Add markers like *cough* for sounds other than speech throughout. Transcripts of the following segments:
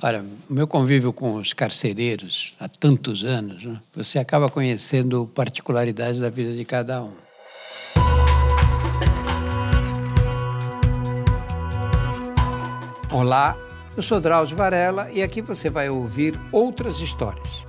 Olha, o meu convívio com os carcereiros há tantos anos, né, você acaba conhecendo particularidades da vida de cada um. Olá, eu sou Drauzio Varela e aqui você vai ouvir outras histórias.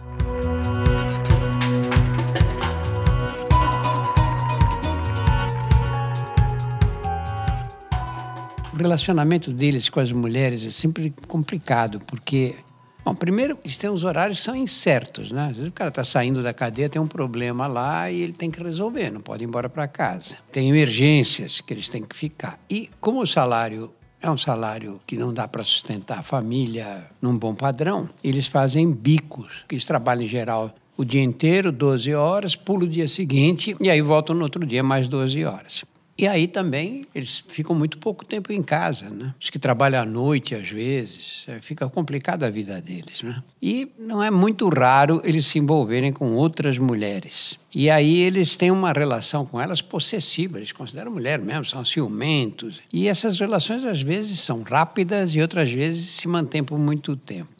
Relacionamento deles com as mulheres é sempre complicado, porque Bom, primeiro, eles têm os horários que são incertos, né? Às vezes o cara está saindo da cadeia, tem um problema lá e ele tem que resolver, não pode ir embora para casa. Tem emergências que eles têm que ficar. E como o salário é um salário que não dá para sustentar a família num bom padrão, eles fazem bicos, que eles trabalham em geral o dia inteiro, 12 horas, pulo o dia seguinte e aí voltam no outro dia mais 12 horas. E aí também eles ficam muito pouco tempo em casa, né? Os que trabalham à noite, às vezes, é, fica complicada a vida deles, né? E não é muito raro eles se envolverem com outras mulheres. E aí eles têm uma relação com elas possessiva, eles consideram mulher mesmo, são ciumentos. E essas relações às vezes são rápidas e outras vezes se mantêm por muito tempo.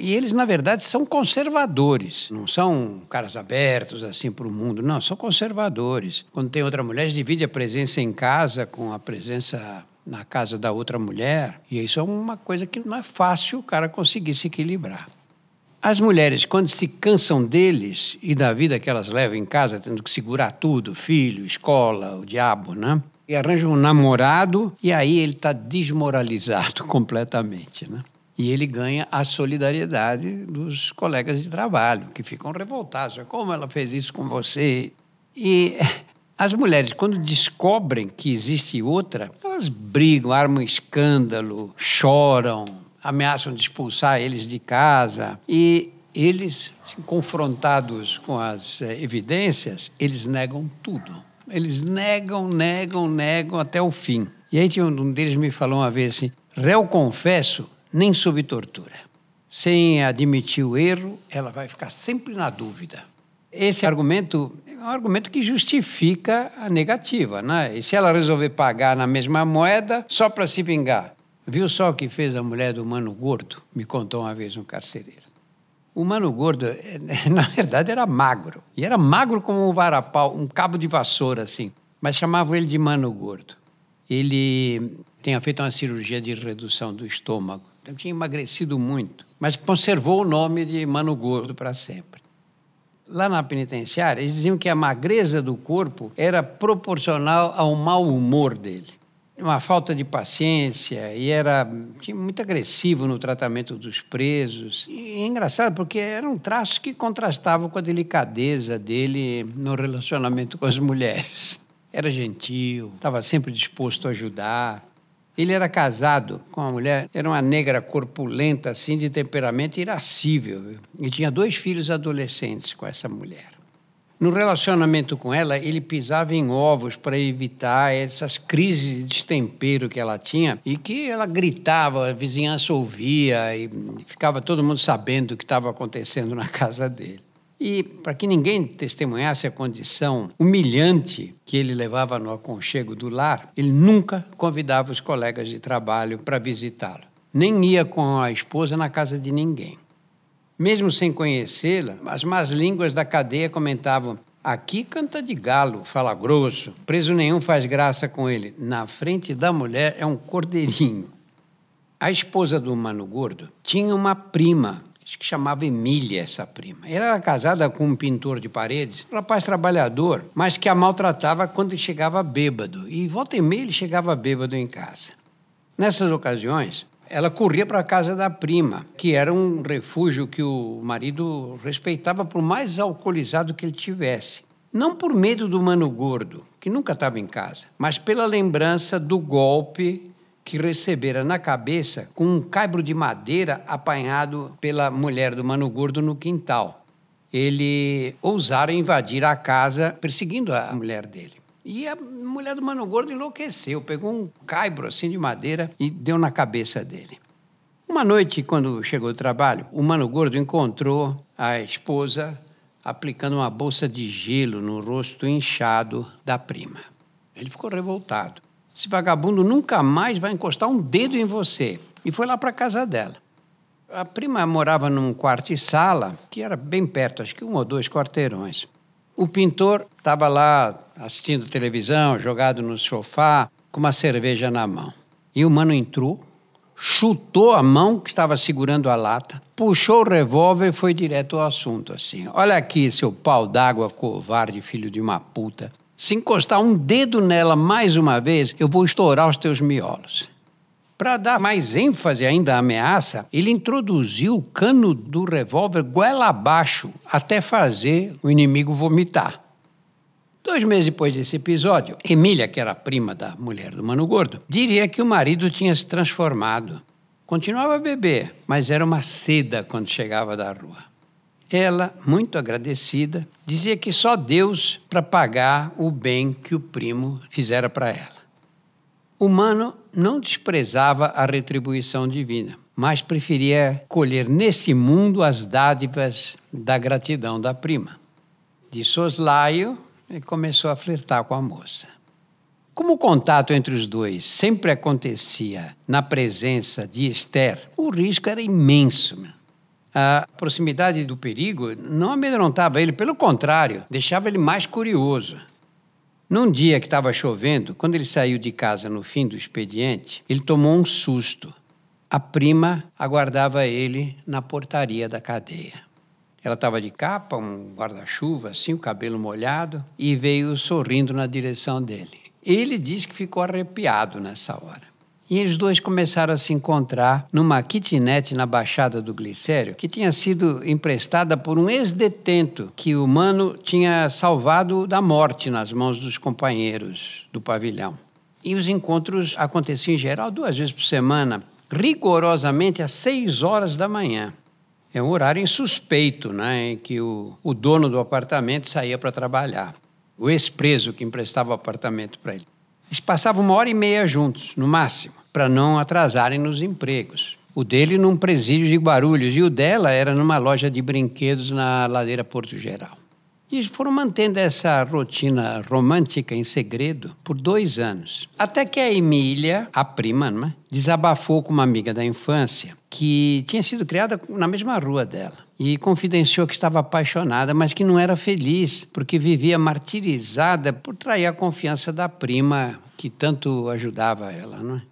E eles, na verdade, são conservadores. Não são caras abertos assim para o mundo. Não, são conservadores. Quando tem outra mulher, eles dividem a presença em casa com a presença na casa da outra mulher. E isso é uma coisa que não é fácil o cara conseguir se equilibrar. As mulheres, quando se cansam deles e da vida que elas levam em casa, tendo que segurar tudo, filho, escola, o diabo, né? E arranjam um namorado e aí ele está desmoralizado *laughs* completamente, né? E ele ganha a solidariedade dos colegas de trabalho, que ficam revoltados. Como ela fez isso com você? E *laughs* as mulheres, quando descobrem que existe outra, elas brigam, armam escândalo, choram, ameaçam de expulsar eles de casa. E eles, confrontados com as eh, evidências, eles negam tudo. Eles negam, negam, negam até o fim. E aí um deles me falou uma vez assim: réu confesso nem sob tortura. Sem admitir o erro, ela vai ficar sempre na dúvida. Esse argumento é um argumento que justifica a negativa, né? E se ela resolver pagar na mesma moeda só para se vingar? Viu só o que fez a mulher do Mano Gordo? Me contou uma vez um carcereiro. O Mano Gordo, *laughs* na verdade, era magro. E era magro como um varapau, um cabo de vassoura, assim. Mas chamavam ele de Mano Gordo. Ele tinha feito uma cirurgia de redução do estômago então, tinha emagrecido muito, mas conservou o nome de Mano Gordo para sempre. Lá na penitenciária, eles diziam que a magreza do corpo era proporcional ao mau humor dele. Uma falta de paciência e era muito agressivo no tratamento dos presos. E é engraçado porque eram traços que contrastavam com a delicadeza dele no relacionamento com as mulheres. Era gentil, estava sempre disposto a ajudar. Ele era casado com uma mulher, era uma negra corpulenta, assim, de temperamento irascível. Viu? E tinha dois filhos adolescentes com essa mulher. No relacionamento com ela, ele pisava em ovos para evitar essas crises de destempero que ela tinha e que ela gritava, a vizinhança ouvia e ficava todo mundo sabendo o que estava acontecendo na *laughs* casa dele. E para que ninguém testemunhasse a condição humilhante que ele levava no aconchego do lar, ele nunca convidava os colegas de trabalho para visitá-lo. Nem ia com a esposa na casa de ninguém. Mesmo sem conhecê-la, as más línguas da cadeia comentavam: aqui canta de galo, fala grosso, preso nenhum faz graça com ele. Na frente da mulher é um cordeirinho. A esposa do Mano Gordo tinha uma prima acho que chamava Emília essa prima. Ela era casada com um pintor de paredes, um rapaz trabalhador, mas que a maltratava quando chegava bêbado. E volta e meia ele chegava bêbado em casa. Nessas ocasiões, ela corria para a casa da prima, que era um refúgio que o marido respeitava por mais alcoolizado que ele tivesse. Não por medo do mano gordo, que nunca estava em casa, mas pela lembrança do golpe que recebera na cabeça com um caibro de madeira apanhado pela mulher do Mano Gordo no quintal. Ele ousara invadir a casa perseguindo a mulher dele. E a mulher do Mano Gordo enlouqueceu, pegou um caibro assim de madeira e deu na cabeça dele. Uma noite, quando chegou do trabalho, o Mano Gordo encontrou a esposa aplicando uma bolsa de gelo no rosto inchado da prima. Ele ficou revoltado. Esse vagabundo nunca mais vai encostar um dedo em você. E foi lá para a casa dela. A prima morava num quarto e sala, que era bem perto, acho que um ou dois quarteirões. O pintor estava lá assistindo televisão, jogado no sofá, com uma cerveja na mão. E o mano entrou, chutou a mão que estava segurando a lata, puxou o revólver e foi direto ao assunto, assim. Olha aqui, seu pau d'água, covarde, filho de uma puta. Se encostar um dedo nela mais uma vez, eu vou estourar os teus miolos. Para dar mais ênfase ainda à ameaça, ele introduziu o cano do revólver goela abaixo até fazer o inimigo vomitar. Dois meses depois desse episódio, Emília, que era prima da mulher do Mano Gordo, diria que o marido tinha se transformado. Continuava a beber, mas era uma seda quando chegava da rua. Ela, muito agradecida, dizia que só Deus para pagar o bem que o primo fizera para ela. O Mano não desprezava a retribuição divina, mas preferia colher nesse mundo as dádivas da gratidão da prima. De soslaio, ele começou a flertar com a moça. Como o contato entre os dois sempre acontecia na presença de Esther, o risco era imenso. A proximidade do perigo não amedrontava ele, pelo contrário, deixava ele mais curioso. Num dia que estava chovendo, quando ele saiu de casa no fim do expediente, ele tomou um susto. A prima aguardava ele na portaria da cadeia. Ela estava de capa, um guarda-chuva, assim, o cabelo molhado, e veio sorrindo na direção dele. Ele disse que ficou arrepiado nessa hora. E os dois começaram a se encontrar numa kitnet na Baixada do Glicério, que tinha sido emprestada por um ex-detento que o Mano tinha salvado da morte nas mãos dos companheiros do pavilhão. E os encontros aconteciam em geral duas vezes por semana, rigorosamente às seis horas da manhã. É um horário insuspeito, né, em que o, o dono do apartamento saía para trabalhar. O ex-preso que emprestava o apartamento para ele. Eles passavam uma hora e meia juntos, no máximo para não atrasarem nos empregos. O dele num presídio de Guarulhos e o dela era numa loja de brinquedos na ladeira Porto Geral. E foram mantendo essa rotina romântica em segredo por dois anos. Até que a Emília, a prima, é? desabafou com uma amiga da infância que tinha sido criada na mesma rua dela. E confidenciou que estava apaixonada, mas que não era feliz, porque vivia martirizada por trair a confiança da prima que tanto ajudava ela. Não é?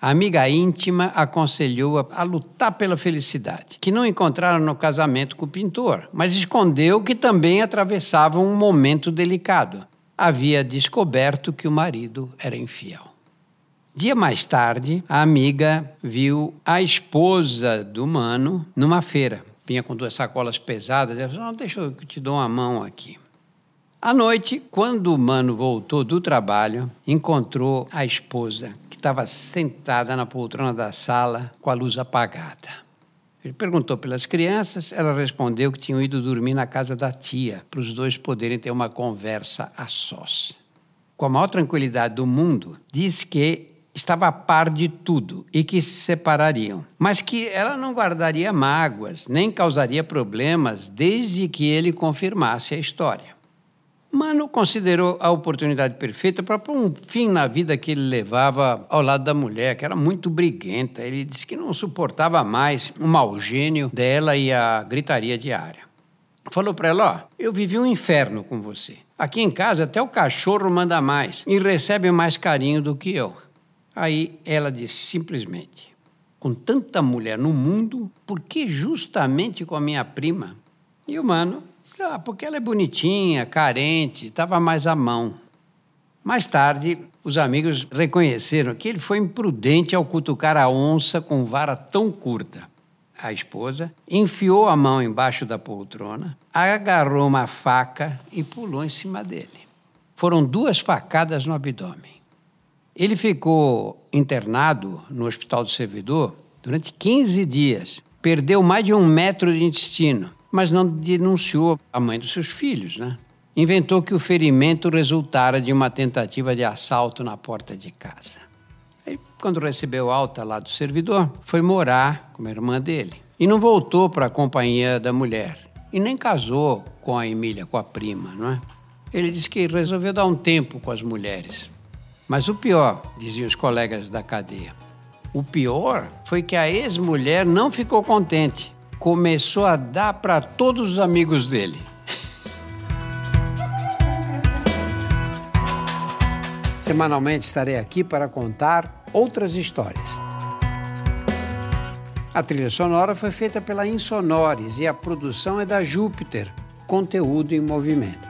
A amiga íntima aconselhou-a a lutar pela felicidade, que não encontraram no casamento com o pintor, mas escondeu que também atravessava um momento delicado. Havia descoberto que o marido era infiel. Dia mais tarde, a amiga viu a esposa do mano numa feira. Vinha com duas sacolas pesadas. Ela falou: Não, deixa eu te dou uma mão aqui. À noite, quando o mano voltou do trabalho, encontrou a esposa, que estava sentada na poltrona da sala com a luz apagada. Ele perguntou pelas crianças, ela respondeu que tinham ido dormir na casa da tia, para os dois poderem ter uma conversa a sós. Com a maior tranquilidade do mundo, disse que estava a par de tudo e que se separariam, mas que ela não guardaria mágoas, nem causaria problemas, desde que ele confirmasse a história. Mano considerou a oportunidade perfeita para pôr um fim na vida que ele levava ao lado da mulher, que era muito briguenta. Ele disse que não suportava mais o mau gênio dela e a gritaria diária. Falou para ela: Ó, eu vivi um inferno com você. Aqui em casa até o cachorro manda mais e recebe mais carinho do que eu. Aí ela disse simplesmente: Com tanta mulher no mundo, por que justamente com a minha prima? E o mano ah, porque ela é bonitinha, carente, estava mais à mão. Mais tarde, os amigos reconheceram que ele foi imprudente ao cutucar a onça com vara tão curta. A esposa enfiou a mão embaixo da poltrona, agarrou uma faca e pulou em cima dele. Foram duas facadas no abdômen. Ele ficou internado no Hospital do Servidor durante 15 dias. Perdeu mais de um metro de intestino mas não denunciou a mãe dos seus filhos, né? Inventou que o ferimento resultara de uma tentativa de assalto na porta de casa. Aí, quando recebeu alta lá do servidor, foi morar com a irmã dele. E não voltou para a companhia da mulher. E nem casou com a Emília, com a prima, não é? Ele disse que resolveu dar um tempo com as mulheres. Mas o pior, diziam os colegas da cadeia, O pior foi que a ex-mulher não ficou contente. Começou a dar para todos os amigos dele. Semanalmente estarei aqui para contar outras histórias. A trilha sonora foi feita pela Insonores e a produção é da Júpiter, conteúdo em movimento.